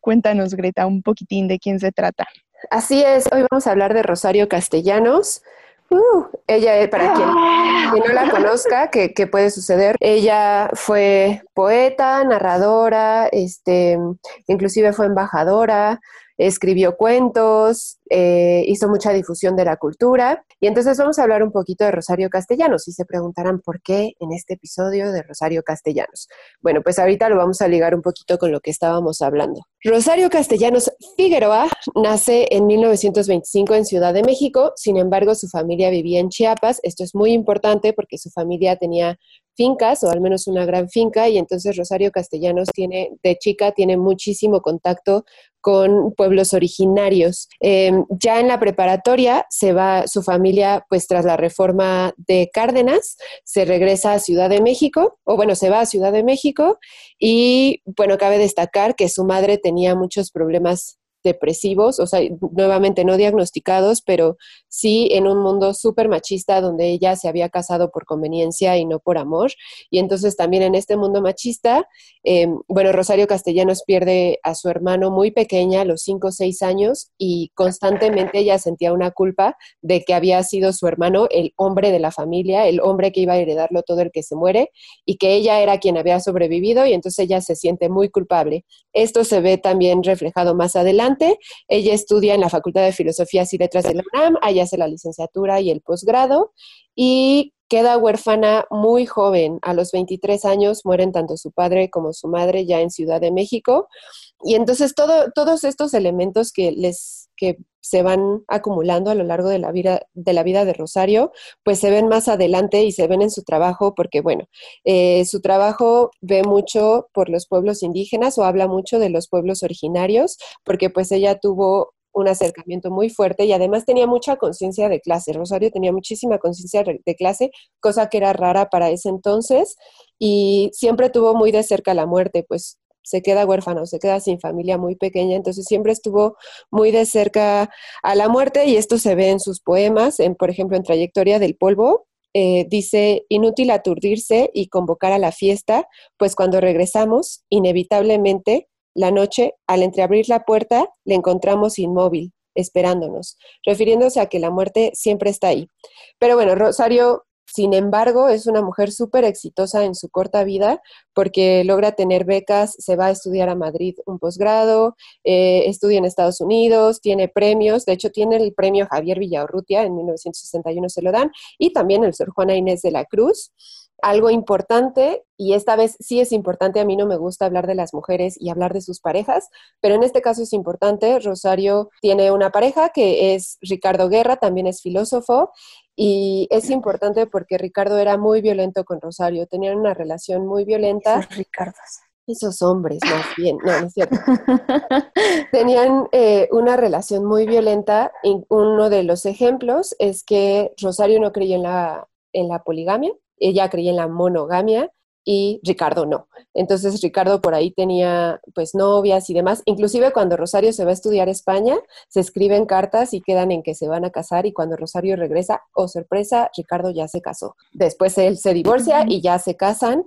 Speaker 3: cuéntanos, Greta, un poquitín de quién se trata.
Speaker 4: Así es, hoy vamos a hablar de Rosario Castellanos. Uh, ella, eh, para quien, no la conozca, ¿qué, puede suceder? Ella fue poeta, narradora, este, inclusive fue embajadora, escribió cuentos, eh, hizo mucha difusión de la cultura. Y entonces vamos a hablar un poquito de Rosario Castellanos y se preguntarán por qué en este episodio de Rosario Castellanos. Bueno, pues ahorita lo vamos a ligar un poquito con lo que estábamos hablando. Rosario Castellanos Figueroa nace en 1925 en Ciudad de México, sin embargo su familia vivía en Chiapas. Esto es muy importante porque su familia tenía fincas o al menos una gran finca y entonces Rosario Castellanos tiene de chica tiene muchísimo contacto con pueblos originarios. Em, ya en la preparatoria se va su familia, pues tras la reforma de Cárdenas, se regresa a Ciudad de México, o bueno, se va a Ciudad de México y bueno, cabe destacar que su madre tenía muchos problemas depresivos, o sea, nuevamente no diagnosticados, pero sí en un mundo súper machista donde ella se había casado por conveniencia y no por amor. Y entonces también en este mundo machista, em, bueno, Rosario Castellanos pierde a su hermano muy pequeña, a los 5 o 6 años, y constantemente ella sentía una culpa de que había sido su hermano el hombre de la familia, el hombre que iba a heredarlo todo el que se muere, y que ella era quien había sobrevivido, y entonces ella se siente muy culpable. Esto se ve también reflejado más adelante ella estudia en la Facultad de Filosofía y Letras de la UNAM, allá hace la licenciatura y el posgrado y queda huérfana muy joven. A los 23 años mueren tanto su padre como su madre ya en Ciudad de México. Y entonces todo, todos estos elementos que les que se van acumulando a lo largo de la vida de la vida de Rosario, pues se ven más adelante y se ven en su trabajo, porque bueno, eh, su trabajo ve mucho por los pueblos indígenas o habla mucho de los pueblos originarios, porque pues ella tuvo un acercamiento muy fuerte y además tenía mucha conciencia de clase. Rosario tenía muchísima conciencia de clase, cosa que era rara para ese entonces, y siempre tuvo muy de cerca la muerte, pues se queda huérfano, se queda sin familia muy pequeña, entonces siempre estuvo muy de cerca a la muerte y esto se ve en sus poemas, en, por ejemplo, en Trayectoria del Polvo, eh, dice, inútil aturdirse y convocar a la fiesta, pues cuando regresamos, inevitablemente, la noche, al entreabrir la puerta, le encontramos inmóvil, esperándonos, refiriéndose a que la muerte siempre está ahí. Pero bueno, Rosario sin embargo, es una mujer súper exitosa en su corta vida porque logra tener becas, se va a estudiar a Madrid un posgrado, eh, estudia en Estados Unidos, tiene premios, de hecho tiene el premio Javier Villaurrutia, en 1961 se lo dan, y también el Sor Juana Inés de la Cruz. Algo importante, y esta vez sí es importante, a mí no me gusta hablar de las mujeres y hablar de sus parejas, pero en este caso es importante, Rosario tiene una pareja que es Ricardo Guerra, también es filósofo, y es importante porque Ricardo era muy violento con Rosario, tenían una relación muy violenta.
Speaker 2: Ricardo.
Speaker 4: esos hombres más bien, no, no es cierto. Tenían eh, una relación muy violenta. Y uno de los ejemplos es que Rosario no creía en la, en la poligamia, ella creía en la monogamia y Ricardo no. Entonces Ricardo por ahí tenía pues novias y demás. Inclusive cuando Rosario se va a estudiar a España, se escriben cartas y quedan en que se van a casar y cuando Rosario regresa, oh sorpresa, Ricardo ya se casó. Después él se divorcia y ya se casan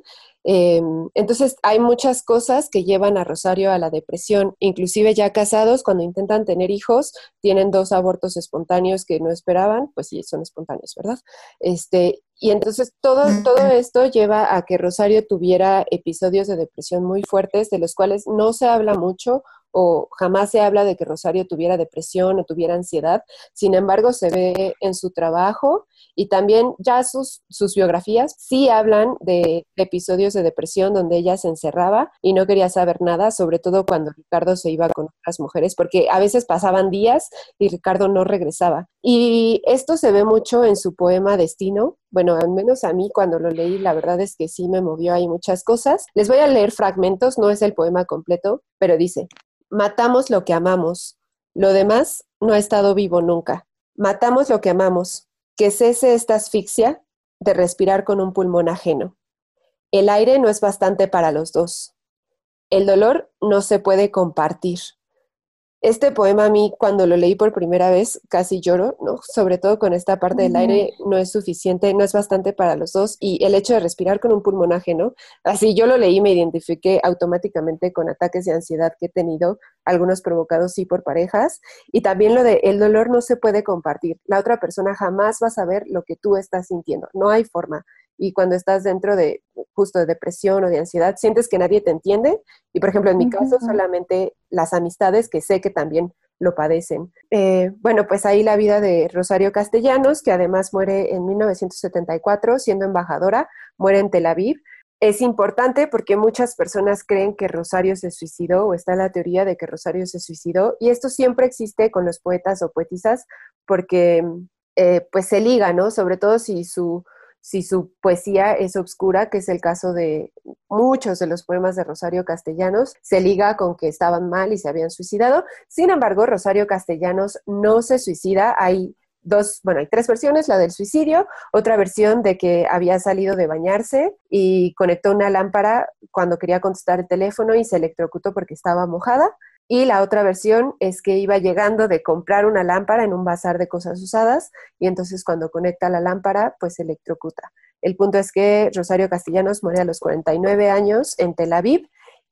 Speaker 4: Em, entonces, hay muchas cosas que llevan a Rosario a la depresión. Inclusive ya casados, cuando intentan tener hijos, tienen dos abortos espontáneos que no esperaban, pues sí, son espontáneos, ¿verdad? Este, y entonces todo, todo esto lleva a que Rosario tuviera episodios de depresión muy fuertes, de los cuales no se habla mucho o jamás se habla de que Rosario tuviera depresión o tuviera ansiedad. Sin embargo, se ve en su trabajo y también ya sus, sus biografías sí hablan de, episodios de depresión donde ella se encerraba y no quería saber nada, sobre todo cuando Ricardo se iba con otras mujeres, porque a veces pasaban días y Ricardo no regresaba. Y esto se ve mucho en su poema Destino. Bueno, al menos a mí cuando lo leí, la verdad es que sí me movió ahí muchas cosas. Les voy a leer fragmentos, no es el poema completo, pero dice, matamos lo que amamos, lo demás no ha estado vivo nunca. Matamos lo que amamos, que cese esta asfixia de respirar con un pulmón ajeno. El aire no es bastante para los dos. El dolor no se puede compartir. Este poema a mí cuando lo leí por primera vez casi lloro, ¿no? Sobre todo con esta parte del aire no es suficiente, no es bastante para los dos y el hecho de respirar con un pulmón ajeno, así yo lo leí me identifiqué automáticamente con ataques de ansiedad que he tenido, algunos provocados sí por parejas y también lo de el dolor no se puede compartir, la otra persona jamás va a saber lo que tú estás sintiendo, no hay forma y cuando estás dentro de justo de depresión o de ansiedad, sientes que nadie te entiende y por ejemplo en mi caso solamente las amistades que sé que también lo padecen. Eh, bueno, pues ahí la vida de Rosario Castellanos, que además muere en 1974 siendo embajadora, muere en Tel Aviv. Es importante porque muchas personas creen que Rosario se suicidó o está la teoría de que Rosario se suicidó y esto siempre existe con los poetas o poetisas porque eh, pues se liga, ¿no? Sobre todo si su si su poesía es obscura, que es el caso de muchos de los poemas de Rosario Castellanos, se liga con que estaban mal y se habían suicidado. Sin embargo, Rosario Castellanos no se suicida. Hay dos, bueno, hay tres versiones, la del suicidio, otra versión de que había salido de bañarse y conectó una lámpara cuando quería contestar el teléfono y se electrocutó porque estaba mojada. Y la otra versión es que iba llegando de comprar una lámpara en un bazar de cosas usadas y entonces cuando conecta la lámpara, pues se electrocuta. El punto es que Rosario Castellanos muere a los 49 años en Tel Aviv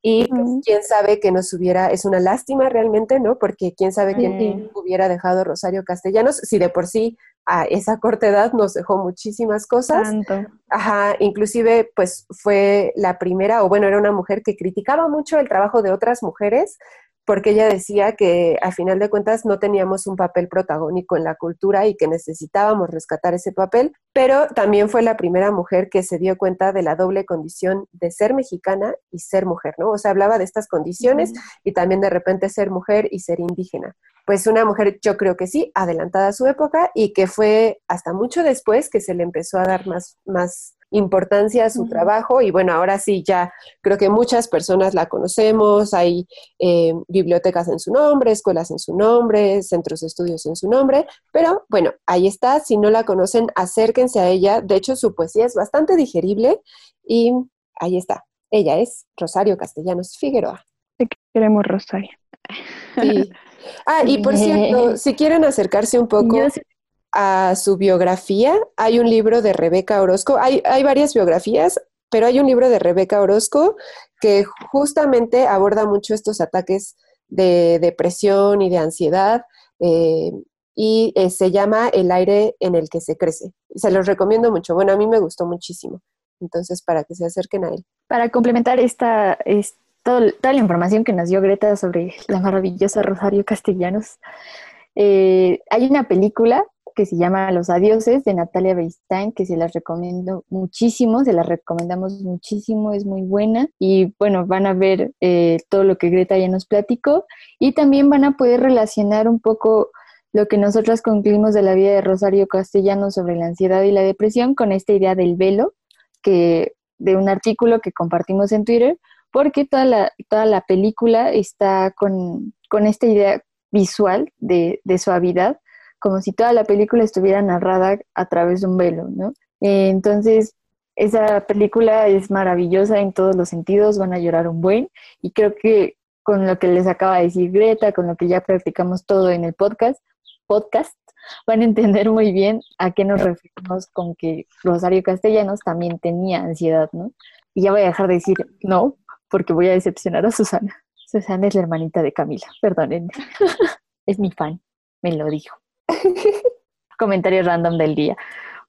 Speaker 4: y pues, quién sabe que nos hubiera, es una lástima realmente, ¿no? Porque quién sabe quién hubiera dejado Rosario Castellanos si de por sí a esa corta edad nos dejó muchísimas cosas. Ajá, inclusive pues fue la primera, o bueno, era una mujer que criticaba mucho el trabajo de otras mujeres, porque ella decía que a final de cuentas no teníamos un papel protagónico en la cultura y que necesitábamos rescatar ese papel, pero también fue la primera mujer que se dio cuenta de la doble condición de ser mexicana y ser mujer, ¿no? O sea, hablaba de estas condiciones y también de repente ser mujer y ser indígena. Pues una mujer, yo creo que sí, adelantada a su época y que fue hasta mucho después que se le empezó a dar más, más importancia a su trabajo y bueno, ahora sí ya creo que muchas personas la conocemos, hay eh, bibliotecas en su nombre, escuelas en su nombre, centros de estudios en su nombre, pero bueno, ahí está, si no la conocen, acérquense a ella, de hecho su poesía es bastante digerible y ahí está, ella es Rosario Castellanos Figueroa.
Speaker 3: Te queremos, Rosario.
Speaker 4: Sí. Ah, y por cierto, si quieren acercarse un poco a su biografía, hay un libro de Rebeca Orozco, hay, hay varias biografías, pero hay un libro de Rebeca Orozco que justamente aborda mucho estos ataques de depresión y de ansiedad eh, y eh, se llama El aire en el que se crece. Se los recomiendo mucho. Bueno, a mí me gustó muchísimo. Entonces, para que se acerquen a él.
Speaker 2: Para complementar esta, toda la información que nos dio Greta sobre la maravillosa Rosario Castellanos, eh, hay una película que se llama Los Adioses de Natalia Beistain, que se las recomiendo muchísimo, se las recomendamos muchísimo, es muy buena. Y bueno, van a ver eh, todo lo que Greta ya nos platicó. Y también van a poder relacionar un poco lo que nosotras concluimos de la vida de Rosario Castellano sobre la ansiedad y la depresión con esta idea del velo, que de un artículo que compartimos en Twitter, porque toda la, toda la película está con, con esta idea visual de, de, suavidad, como si toda la película estuviera narrada a través de un velo, ¿no? Eh, entonces, esa película es maravillosa en todos los sentidos, van a llorar un buen, y creo que con lo que les acaba de decir Greta, con lo que ya practicamos todo en el podcast, podcast, van a entender muy bien a qué nos referimos con que Rosario Castellanos también tenía ansiedad, ¿no? Y ya voy a dejar de decir no, porque voy a decepcionar a Susana. Susana es la hermanita de Camila, perdónenme. es mi fan, me lo dijo. Comentario random del día.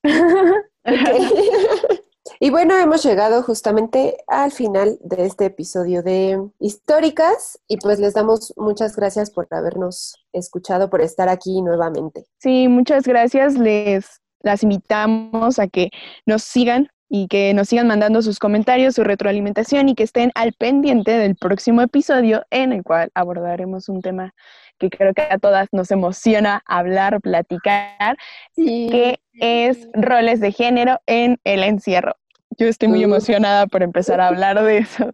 Speaker 4: Y bueno, hemos llegado justamente al final de este episodio de Históricas y pues les damos muchas gracias por habernos escuchado, por estar aquí nuevamente.
Speaker 3: Sí, muchas gracias. Les las invitamos a que nos sigan y que nos sigan mandando sus comentarios, su retroalimentación y que estén al pendiente del próximo episodio en el cual abordaremos un tema que creo que a todas nos emociona hablar, platicar, que es roles de género en el encierro. Yo estoy muy emocionada por empezar a hablar de eso.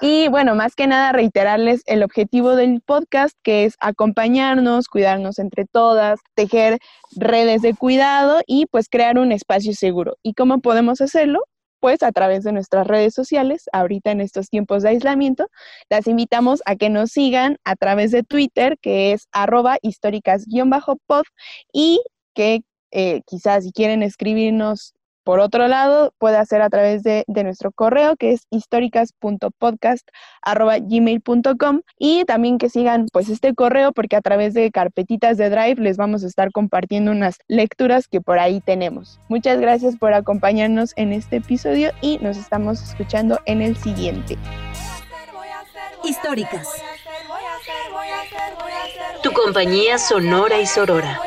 Speaker 3: Y bueno, más que nada reiterarles el objetivo del podcast, que es acompañarnos, cuidarnos entre todas, tejer redes de cuidado y pues crear un espacio seguro. ¿Y cómo podemos hacerlo? Pues a través de nuestras redes sociales, ahorita en estos tiempos de aislamiento, las invitamos a que nos sigan a través de Twitter, que es arroba históricas-pod, y que eh, quizás si quieren escribirnos por otro lado, puede hacer a través de, nuestro correo que es históricas.podcast.gmail.com y también que sigan pues este correo porque a través de carpetitas de Drive les vamos a estar compartiendo unas lecturas que por ahí tenemos. Muchas gracias por acompañarnos en este episodio y nos estamos escuchando en el siguiente.
Speaker 6: Históricas. Tu compañía sonora y sorora.